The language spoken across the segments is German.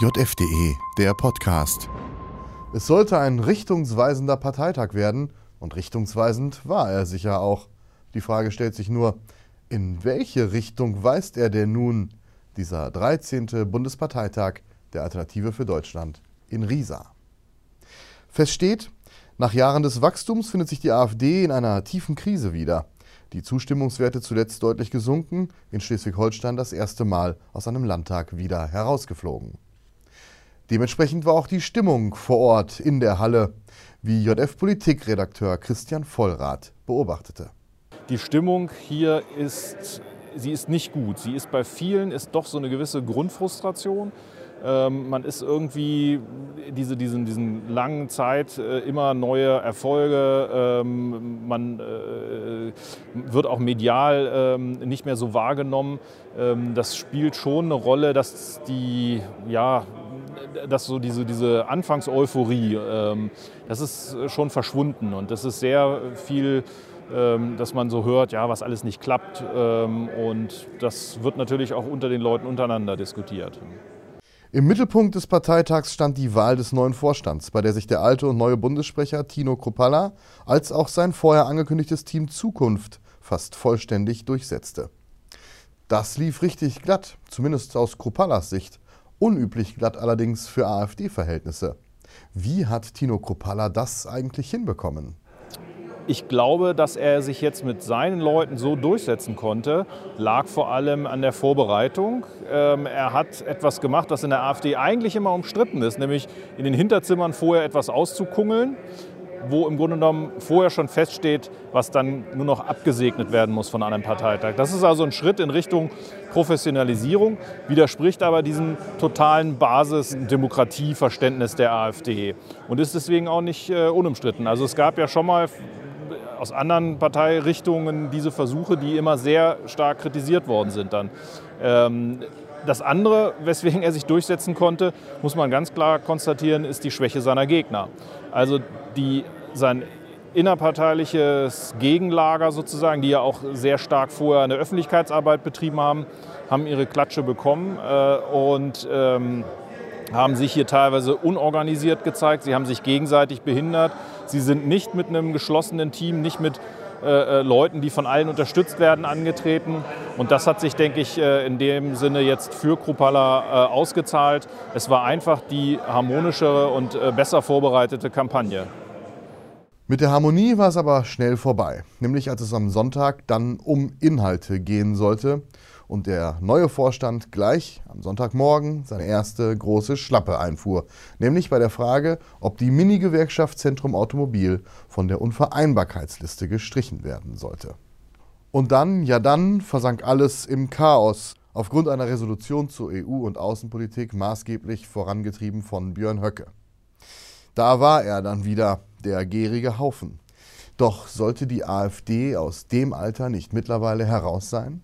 JFDE, der Podcast. Es sollte ein richtungsweisender Parteitag werden und richtungsweisend war er sicher auch. Die Frage stellt sich nur, in welche Richtung weist er denn nun, dieser 13. Bundesparteitag der Alternative für Deutschland in Riesa? Fest steht, nach Jahren des Wachstums findet sich die AfD in einer tiefen Krise wieder. Die Zustimmungswerte zuletzt deutlich gesunken, in Schleswig-Holstein das erste Mal aus einem Landtag wieder herausgeflogen. Dementsprechend war auch die Stimmung vor Ort in der Halle, wie JF-Politikredakteur Christian Vollrath beobachtete. Die Stimmung hier ist, sie ist nicht gut. Sie ist bei vielen ist doch so eine gewisse Grundfrustration. Ähm, man ist irgendwie diese, diesen, diesen langen Zeit äh, immer neue Erfolge. Ähm, man äh, wird auch medial ähm, nicht mehr so wahrgenommen. Das spielt schon eine Rolle, dass die, ja, dass so diese, diese Anfangseuphorie, ähm, das ist schon verschwunden und das ist sehr viel ähm, dass man so hört, ja, was alles nicht klappt. und das wird natürlich auch unter den Leuten untereinander diskutiert. Im Mittelpunkt des Parteitags stand die Wahl des neuen Vorstands, bei der sich der alte und neue Bundessprecher Tino Kropalla als auch sein vorher angekündigtes Team Zukunft fast vollständig durchsetzte. Das lief richtig glatt, zumindest aus Kropallas Sicht. Unüblich glatt allerdings für AfD-Verhältnisse. Wie hat Tino Kropalla das eigentlich hinbekommen? Ich glaube, dass er sich jetzt mit seinen Leuten so durchsetzen konnte, lag vor allem an der Vorbereitung. Ähm, er hat etwas gemacht, das in der AfD eigentlich immer umstritten ist, nämlich in den Hinterzimmern vorher etwas auszukungeln, wo im Grunde genommen vorher schon feststeht, was dann nur noch abgesegnet werden muss von einem Parteitag. Das ist also ein Schritt in Richtung Professionalisierung, widerspricht aber diesem totalen Basis-Demokratieverständnis der AfD und ist deswegen auch nicht äh, unumstritten. Also es gab ja schon mal aus anderen Parteirichtungen diese Versuche, die immer sehr stark kritisiert worden sind dann. Ähm, das andere, weswegen er sich durchsetzen konnte, muss man ganz klar konstatieren, ist die Schwäche seiner Gegner. Also die, sein innerparteiliches Gegenlager sozusagen, die ja auch sehr stark vorher eine Öffentlichkeitsarbeit betrieben haben, haben ihre Klatsche bekommen äh, und ähm, haben sich hier teilweise unorganisiert gezeigt. Sie haben sich gegenseitig behindert. Sie sind nicht mit einem geschlossenen Team, nicht mit äh, äh, Leuten, die von allen unterstützt werden, angetreten. Und das hat sich, denke ich, äh, in dem Sinne jetzt für Krupalla äh, ausgezahlt. Es war einfach die harmonischere und äh, besser vorbereitete Kampagne. Mit der Harmonie war es aber schnell vorbei, nämlich als es am Sonntag dann um Inhalte gehen sollte und der neue Vorstand gleich am Sonntagmorgen seine erste große Schlappe einfuhr, nämlich bei der Frage, ob die Mini-Gewerkschaft Zentrum Automobil von der Unvereinbarkeitsliste gestrichen werden sollte. Und dann, ja dann, versank alles im Chaos, aufgrund einer Resolution zur EU- und Außenpolitik maßgeblich vorangetrieben von Björn Höcke. Da war er dann wieder, der gärige Haufen. Doch sollte die AfD aus dem Alter nicht mittlerweile heraus sein?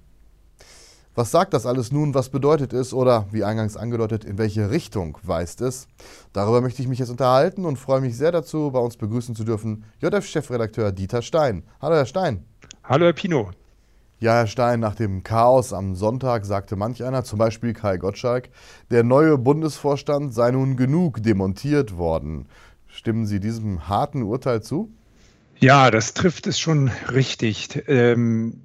Was sagt das alles nun? Was bedeutet es? Oder wie eingangs angedeutet, in welche Richtung weist es? Darüber möchte ich mich jetzt unterhalten und freue mich sehr dazu, bei uns begrüßen zu dürfen JF-Chefredakteur Dieter Stein. Hallo, Herr Stein. Hallo, Herr Pino. Ja, Herr Stein, nach dem Chaos am Sonntag sagte manch einer, zum Beispiel Kai Gottschalk, der neue Bundesvorstand sei nun genug demontiert worden. Stimmen Sie diesem harten Urteil zu? Ja, das trifft es schon richtig. Ähm,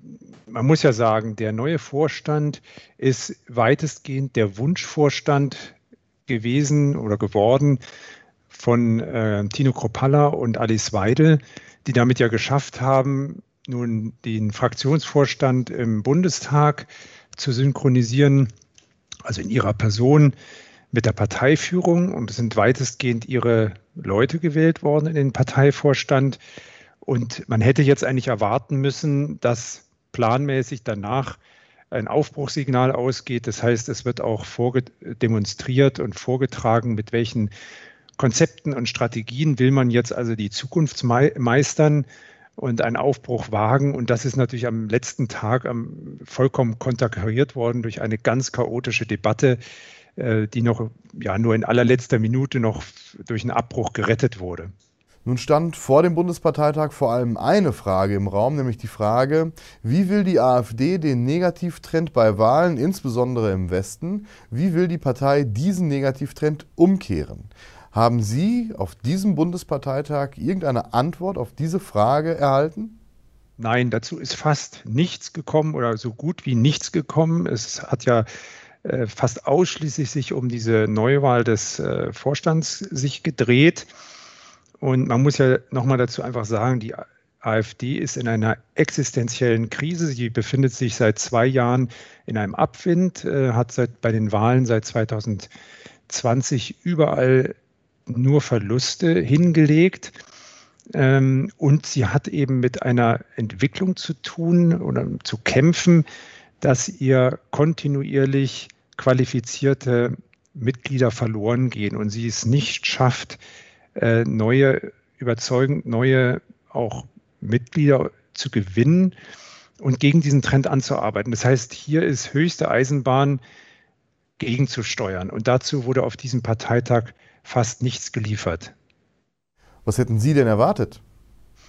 man muss ja sagen, der neue Vorstand ist weitestgehend der Wunschvorstand gewesen oder geworden von äh, Tino Kropalla und Alice Weidel, die damit ja geschafft haben, nun den Fraktionsvorstand im Bundestag zu synchronisieren, also in ihrer Person mit der Parteiführung. Und es sind weitestgehend ihre Leute gewählt worden in den Parteivorstand. Und man hätte jetzt eigentlich erwarten müssen, dass planmäßig danach ein Aufbruchssignal ausgeht. Das heißt, es wird auch demonstriert und vorgetragen, mit welchen Konzepten und Strategien will man jetzt also die Zukunft meistern und einen Aufbruch wagen. Und das ist natürlich am letzten Tag vollkommen konterkariert worden durch eine ganz chaotische Debatte, äh, die noch ja nur in allerletzter Minute noch durch einen Abbruch gerettet wurde. Nun stand vor dem Bundesparteitag vor allem eine Frage im Raum, nämlich die Frage, wie will die AfD den Negativtrend bei Wahlen, insbesondere im Westen, wie will die Partei diesen Negativtrend umkehren? Haben Sie auf diesem Bundesparteitag irgendeine Antwort auf diese Frage erhalten? Nein, dazu ist fast nichts gekommen oder so gut wie nichts gekommen. Es hat ja äh, fast ausschließlich sich um diese Neuwahl des äh, Vorstands sich gedreht. Und man muss ja nochmal dazu einfach sagen, die AfD ist in einer existenziellen Krise. Sie befindet sich seit zwei Jahren in einem Abwind, äh, hat seit, bei den Wahlen seit 2020 überall nur Verluste hingelegt. Ähm, und sie hat eben mit einer Entwicklung zu tun oder zu kämpfen, dass ihr kontinuierlich qualifizierte Mitglieder verloren gehen und sie es nicht schafft, äh, neue, überzeugend neue auch Mitglieder zu gewinnen und gegen diesen Trend anzuarbeiten. Das heißt, hier ist höchste Eisenbahn gegenzusteuern. Und dazu wurde auf diesem Parteitag fast nichts geliefert. Was hätten Sie denn erwartet?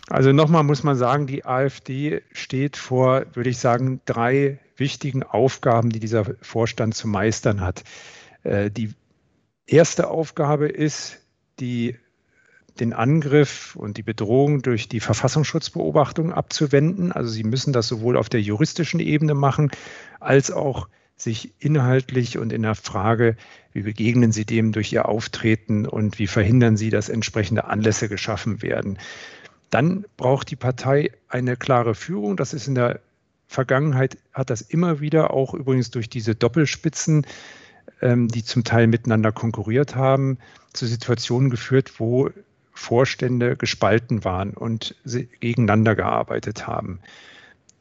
Also nochmal muss man sagen, die AfD steht vor, würde ich sagen, drei wichtigen Aufgaben, die dieser Vorstand zu meistern hat. Äh, die erste Aufgabe ist, die, den Angriff und die Bedrohung durch die Verfassungsschutzbeobachtung abzuwenden. Also sie müssen das sowohl auf der juristischen Ebene machen, als auch sich inhaltlich und in der Frage, wie begegnen Sie dem durch Ihr Auftreten und wie verhindern Sie, dass entsprechende Anlässe geschaffen werden. Dann braucht die Partei eine klare Führung. Das ist in der Vergangenheit, hat das immer wieder auch übrigens durch diese Doppelspitzen, ähm, die zum Teil miteinander konkurriert haben, zu Situationen geführt, wo Vorstände gespalten waren und gegeneinander gearbeitet haben.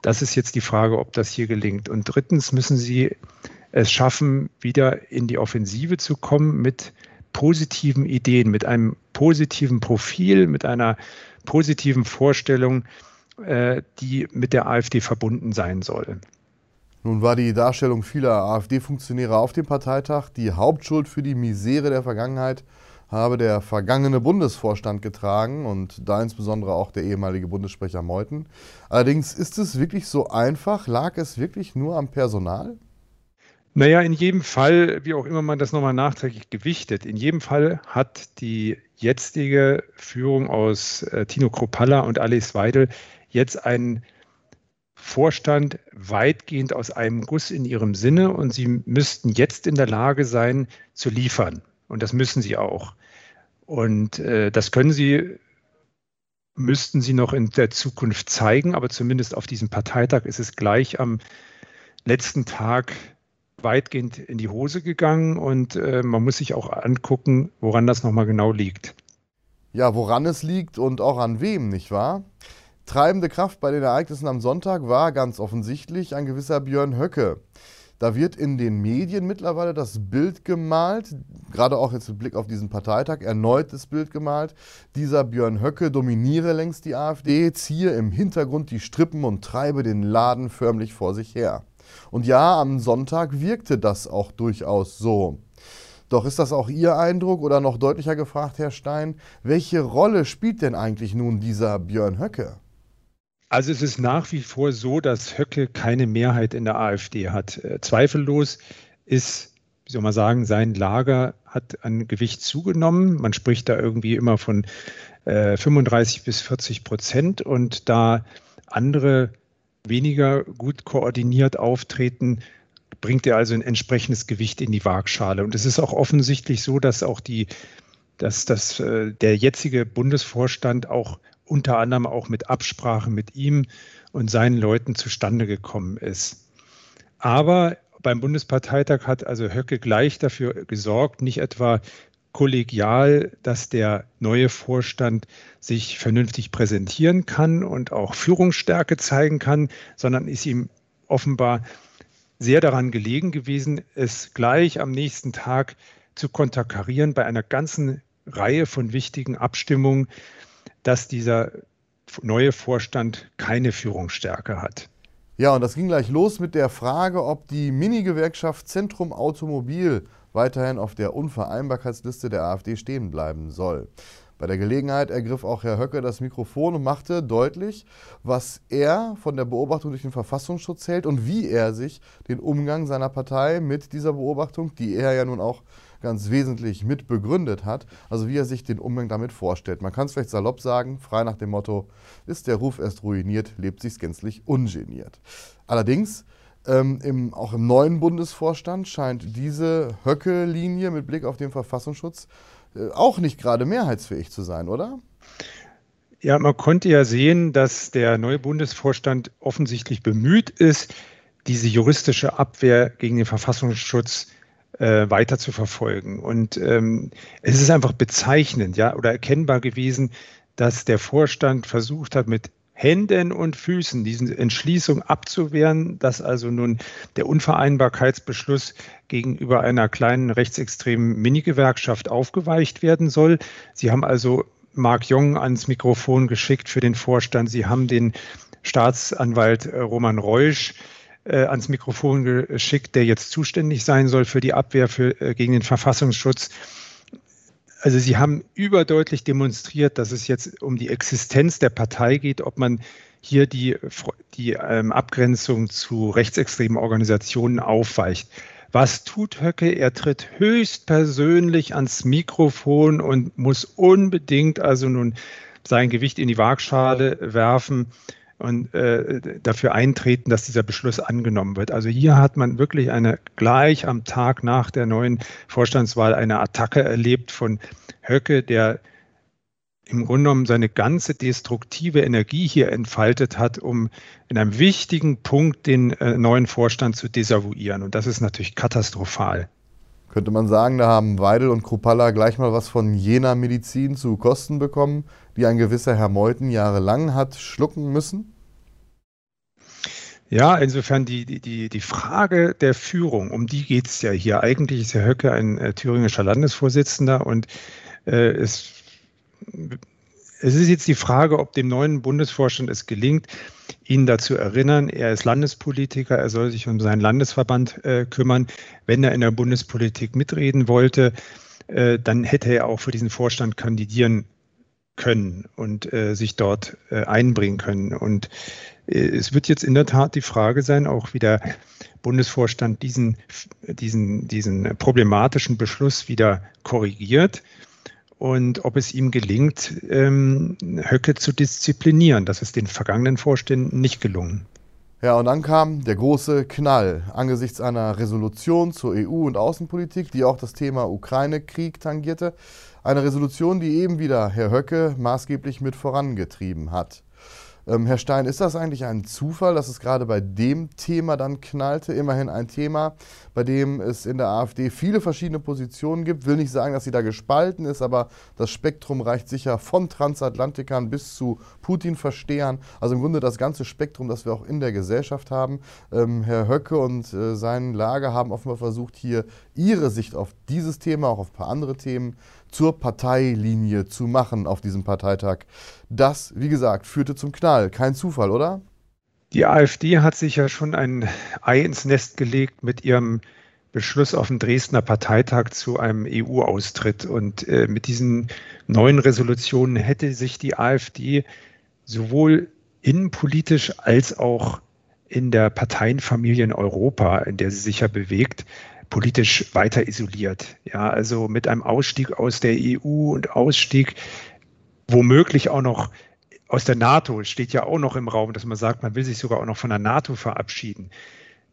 Das ist jetzt die Frage, ob das hier gelingt. Und drittens müssen Sie es schaffen, wieder in die Offensive zu kommen mit positiven Ideen, mit einem positiven Profil, mit einer positiven Vorstellung, äh, die mit der AfD verbunden sein soll. Nun war die Darstellung vieler AfD-Funktionäre auf dem Parteitag die Hauptschuld für die Misere der Vergangenheit habe der vergangene Bundesvorstand getragen und da insbesondere auch der ehemalige Bundessprecher Meuthen. Allerdings ist es wirklich so einfach? Lag es wirklich nur am Personal? Naja, in jedem Fall, wie auch immer man das nochmal nachträglich gewichtet, in jedem Fall hat die jetzige Führung aus äh, Tino Kropalla und Alice Weidel jetzt einen Vorstand weitgehend aus einem Guss in ihrem Sinne und sie müssten jetzt in der Lage sein zu liefern. Und das müssen sie auch. Und äh, das können Sie, müssten Sie noch in der Zukunft zeigen, aber zumindest auf diesem Parteitag ist es gleich am letzten Tag weitgehend in die Hose gegangen und äh, man muss sich auch angucken, woran das nochmal genau liegt. Ja, woran es liegt und auch an wem, nicht wahr? Treibende Kraft bei den Ereignissen am Sonntag war ganz offensichtlich ein gewisser Björn Höcke. Da wird in den Medien mittlerweile das Bild gemalt, gerade auch jetzt mit Blick auf diesen Parteitag, erneut das Bild gemalt. Dieser Björn Höcke dominiere längst die AfD, ziehe im Hintergrund die Strippen und treibe den Laden förmlich vor sich her. Und ja, am Sonntag wirkte das auch durchaus so. Doch ist das auch Ihr Eindruck oder noch deutlicher gefragt, Herr Stein, welche Rolle spielt denn eigentlich nun dieser Björn Höcke? Also es ist nach wie vor so, dass Höcke keine Mehrheit in der AfD hat. Äh, zweifellos ist, wie soll man sagen, sein Lager hat an Gewicht zugenommen. Man spricht da irgendwie immer von äh, 35 bis 40 Prozent und da andere weniger gut koordiniert auftreten, bringt er also ein entsprechendes Gewicht in die Waagschale. Und es ist auch offensichtlich so, dass auch die, dass, dass äh, der jetzige Bundesvorstand auch unter anderem auch mit Absprache mit ihm und seinen Leuten zustande gekommen ist. Aber beim Bundesparteitag hat also Höcke gleich dafür gesorgt, nicht etwa kollegial, dass der neue Vorstand sich vernünftig präsentieren kann und auch Führungsstärke zeigen kann, sondern ist ihm offenbar sehr daran gelegen gewesen, es gleich am nächsten Tag zu konterkarieren bei einer ganzen Reihe von wichtigen Abstimmungen, dass dieser neue Vorstand keine Führungsstärke hat. Ja, und das ging gleich los mit der Frage, ob die Mini-Gewerkschaft Zentrum Automobil weiterhin auf der Unvereinbarkeitsliste der AfD stehen bleiben soll. Bei der Gelegenheit ergriff auch Herr Höcke das Mikrofon und machte deutlich, was er von der Beobachtung durch den Verfassungsschutz hält und wie er sich den Umgang seiner Partei mit dieser Beobachtung, die er ja nun auch ganz wesentlich mit begründet hat, also wie er sich den Umgang damit vorstellt. Man kann es vielleicht salopp sagen, frei nach dem Motto, ist der Ruf erst ruiniert, lebt sich's gänzlich ungeniert. Allerdings ähm, im, auch im neuen Bundesvorstand scheint diese Höcke-Linie mit Blick auf den Verfassungsschutz äh, auch nicht gerade mehrheitsfähig zu sein, oder? Ja, man konnte ja sehen, dass der neue Bundesvorstand offensichtlich bemüht ist, diese juristische Abwehr gegen den Verfassungsschutz äh, weiter zu verfolgen. Und ähm, es ist einfach bezeichnend, ja, oder erkennbar gewesen, dass der Vorstand versucht hat, mit Händen und Füßen diese Entschließung abzuwehren, dass also nun der Unvereinbarkeitsbeschluss gegenüber einer kleinen rechtsextremen Minigewerkschaft aufgeweicht werden soll. Sie haben also Mark Jong ans Mikrofon geschickt für den Vorstand. Sie haben den Staatsanwalt äh, Roman Reusch äh, ans Mikrofon geschickt, der jetzt zuständig sein soll für die Abwehr für, äh, gegen den Verfassungsschutz also Sie haben überdeutlich demonstriert, dass es jetzt um die Existenz der Partei geht, ob man hier die, die ähm, Abgrenzung zu rechtsextremen Organisationen aufweicht. Was tut Höcke? Er tritt höchstpersönlich ans Mikrofon und muss unbedingt also nun sein Gewicht in die Waagschale werfen und äh, dafür eintreten, dass dieser Beschluss angenommen wird. Also hier hat man wirklich eine gleich am Tag nach der neuen Vorstandswahl eine Attacke erlebt von Höcke, der im Grunde genommen seine ganze destruktive Energie hier entfaltet hat, um in einem wichtigen Punkt den äh, neuen Vorstand zu desavouieren. Und das ist natürlich katastrophal. Könnte man sagen, da haben Weidel und Krupalla gleich mal was von jener Medizin zu Kosten bekommen, die ein gewisser Herr Meuthen jahrelang hat schlucken müssen? Ja, insofern die, die, die Frage der Führung, um die geht es ja hier. Eigentlich ist Herr Höcke ein äh, thüringischer Landesvorsitzender und äh, es, es ist jetzt die Frage, ob dem neuen Bundesvorstand es gelingt, ihn dazu erinnern, er ist Landespolitiker, er soll sich um seinen Landesverband äh, kümmern. Wenn er in der Bundespolitik mitreden wollte, äh, dann hätte er auch für diesen Vorstand kandidieren können und äh, sich dort äh, einbringen können. Und äh, es wird jetzt in der Tat die Frage sein, auch wie der Bundesvorstand diesen, diesen, diesen problematischen Beschluss wieder korrigiert und ob es ihm gelingt, ähm, Höcke zu disziplinieren. Das ist den vergangenen Vorständen nicht gelungen. Ja, und dann kam der große Knall angesichts einer Resolution zur EU- und Außenpolitik, die auch das Thema Ukraine-Krieg tangierte. Eine Resolution, die eben wieder Herr Höcke maßgeblich mit vorangetrieben hat. Ähm, Herr Stein, ist das eigentlich ein Zufall, dass es gerade bei dem Thema dann knallte? Immerhin ein Thema, bei dem es in der AfD viele verschiedene Positionen gibt. Will nicht sagen, dass sie da gespalten ist, aber das Spektrum reicht sicher von Transatlantikern bis zu Putin-Verstehern. Also im Grunde das ganze Spektrum, das wir auch in der Gesellschaft haben. Ähm, Herr Höcke und äh, sein Lager haben offenbar versucht, hier ihre Sicht auf dieses Thema, auch auf ein paar andere Themen, zur Parteilinie zu machen auf diesem Parteitag. Das, wie gesagt, führte zum Knall. Kein Zufall, oder? Die AfD hat sich ja schon ein Ei ins Nest gelegt mit ihrem Beschluss auf dem Dresdner Parteitag zu einem EU-Austritt. Und äh, mit diesen neuen Resolutionen hätte sich die AfD sowohl innenpolitisch als auch in der Parteienfamilie in Europa, in der sie sich ja bewegt, politisch weiter isoliert. Ja, also mit einem Ausstieg aus der EU und Ausstieg womöglich auch noch aus der NATO, steht ja auch noch im Raum, dass man sagt, man will sich sogar auch noch von der NATO verabschieden.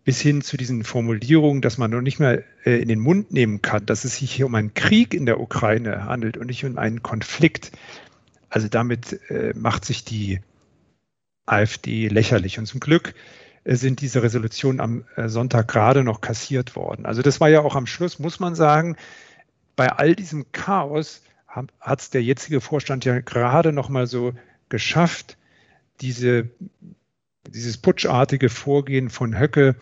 Bis hin zu diesen Formulierungen, dass man noch nicht mehr äh, in den Mund nehmen kann, dass es sich hier um einen Krieg in der Ukraine handelt und nicht um einen Konflikt. Also damit äh, macht sich die AfD lächerlich. Und zum Glück sind diese Resolutionen am äh, Sonntag gerade noch kassiert worden. Also das war ja auch am Schluss, muss man sagen, bei all diesem Chaos hat es der jetzige Vorstand ja gerade noch mal so geschafft, diese, dieses putschartige Vorgehen von Höcke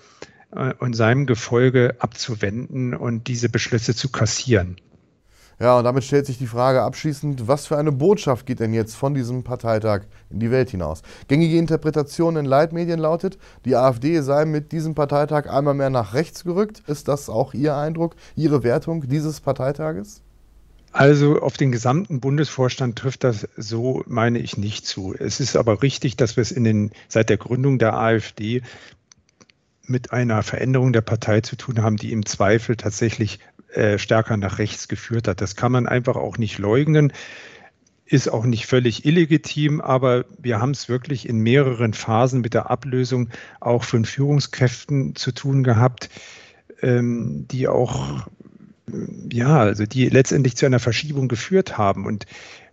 äh, und seinem Gefolge abzuwenden und diese Beschlüsse zu kassieren. Ja, und damit stellt sich die Frage abschließend, was für eine Botschaft geht denn jetzt von diesem Parteitag in die Welt hinaus? Gängige Interpretation in Leitmedien lautet, die AfD sei mit diesem Parteitag einmal mehr nach rechts gerückt. Ist das auch Ihr Eindruck, Ihre Wertung dieses Parteitages? Also auf den gesamten Bundesvorstand trifft das so, meine ich, nicht zu. Es ist aber richtig, dass wir es in den, seit der Gründung der AfD mit einer Veränderung der Partei zu tun haben, die im Zweifel tatsächlich äh, stärker nach rechts geführt hat. Das kann man einfach auch nicht leugnen, ist auch nicht völlig illegitim, aber wir haben es wirklich in mehreren Phasen mit der Ablösung auch von Führungskräften zu tun gehabt, ähm, die auch ja, also die letztendlich zu einer Verschiebung geführt haben. Und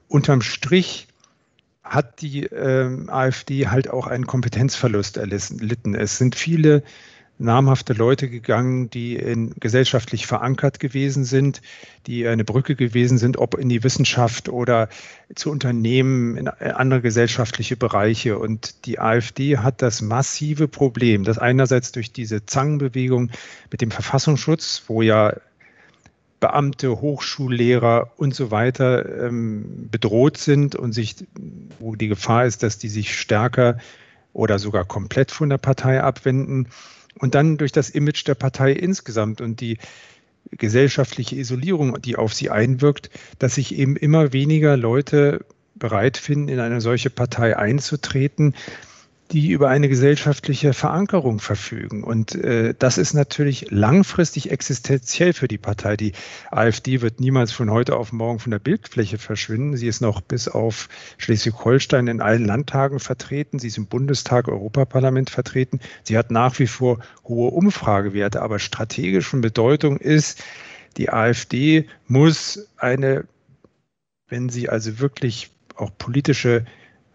unterm Strich hat die ähm, AfD halt auch einen Kompetenzverlust erlitten. Es sind viele namhafte Leute gegangen, die in, gesellschaftlich verankert gewesen sind, die eine Brücke gewesen sind, ob in die Wissenschaft oder zu Unternehmen, in andere gesellschaftliche Bereiche. Und die AfD hat das massive Problem, dass einerseits durch diese Zangenbewegung mit dem Verfassungsschutz, wo ja Beamte, Hochschullehrer und so weiter ähm, bedroht sind und sich, wo die Gefahr ist, dass die sich stärker oder sogar komplett von der Partei abwenden. Und dann durch das Image der Partei insgesamt und die gesellschaftliche Isolierung, die auf sie einwirkt, dass sich eben immer weniger Leute bereit finden, in eine solche Partei einzutreten, die über eine gesellschaftliche Verankerung verfügen. Und äh, das ist natürlich langfristig existenziell für die Partei. Die AfD wird niemals von heute auf morgen von der Bildfläche verschwinden. Sie ist noch bis auf Schleswig-Holstein in allen Landtagen vertreten. Sie ist im Bundestag, Europaparlament vertreten. Sie hat nach wie vor hohe Umfragewerte. Aber strategisch von Bedeutung ist, die AfD muss eine, wenn sie also wirklich auch politische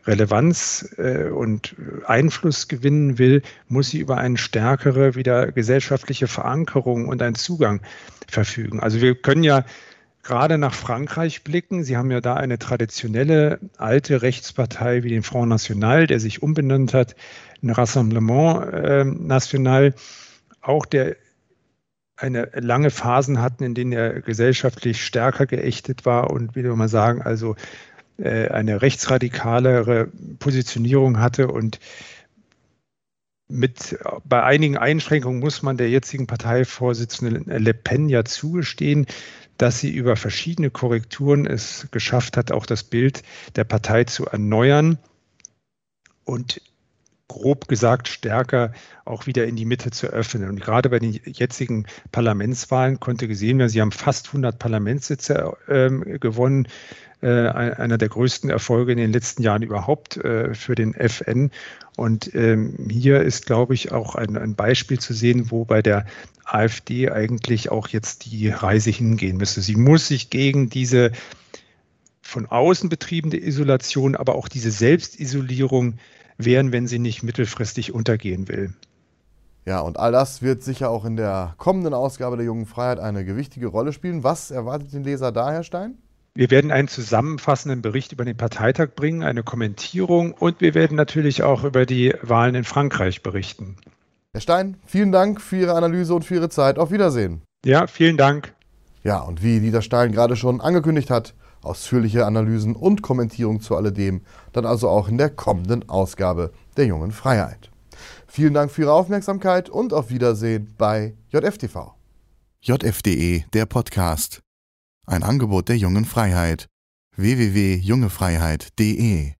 Relevanz äh, und Einfluss gewinnen will, muss sie über eine stärkere wieder gesellschaftliche Verankerung und einen Zugang verfügen. Also wir können ja gerade nach Frankreich blicken. Sie haben ja da eine traditionelle alte Rechtspartei wie den Front National, der sich umbenannt hat, ein Rassemblement äh, National, auch der eine lange Phasen hatten, in denen er gesellschaftlich stärker geächtet war und wie soll man sagen, also eine rechtsradikalere Positionierung hatte und mit, bei einigen Einschränkungen muss man der jetzigen Parteivorsitzenden Le Pen ja zugestehen, dass sie über verschiedene Korrekturen es geschafft hat, auch das Bild der Partei zu erneuern und grob gesagt stärker auch wieder in die Mitte zu öffnen. Und gerade bei den jetzigen Parlamentswahlen konnte gesehen werden, sie haben fast 100 Parlamentssitze äh, gewonnen äh, einer der größten Erfolge in den letzten Jahren überhaupt äh, für den FN. Und ähm, hier ist, glaube ich, auch ein, ein Beispiel zu sehen, wo bei der AfD eigentlich auch jetzt die Reise hingehen müsste. Sie muss sich gegen diese von außen betriebene Isolation, aber auch diese Selbstisolierung wehren, wenn sie nicht mittelfristig untergehen will. Ja, und all das wird sicher auch in der kommenden Ausgabe der Jungen Freiheit eine gewichtige Rolle spielen. Was erwartet den Leser da, Herr Stein? Wir werden einen zusammenfassenden Bericht über den Parteitag bringen, eine Kommentierung und wir werden natürlich auch über die Wahlen in Frankreich berichten. Herr Stein, vielen Dank für Ihre Analyse und für Ihre Zeit. Auf Wiedersehen. Ja, vielen Dank. Ja, und wie Dieter Stein gerade schon angekündigt hat, ausführliche Analysen und Kommentierung zu alledem, dann also auch in der kommenden Ausgabe der Jungen Freiheit. Vielen Dank für Ihre Aufmerksamkeit und auf Wiedersehen bei JFTV. JFDE, der Podcast. Ein Angebot der Jungen Freiheit. www.jungefreiheit.de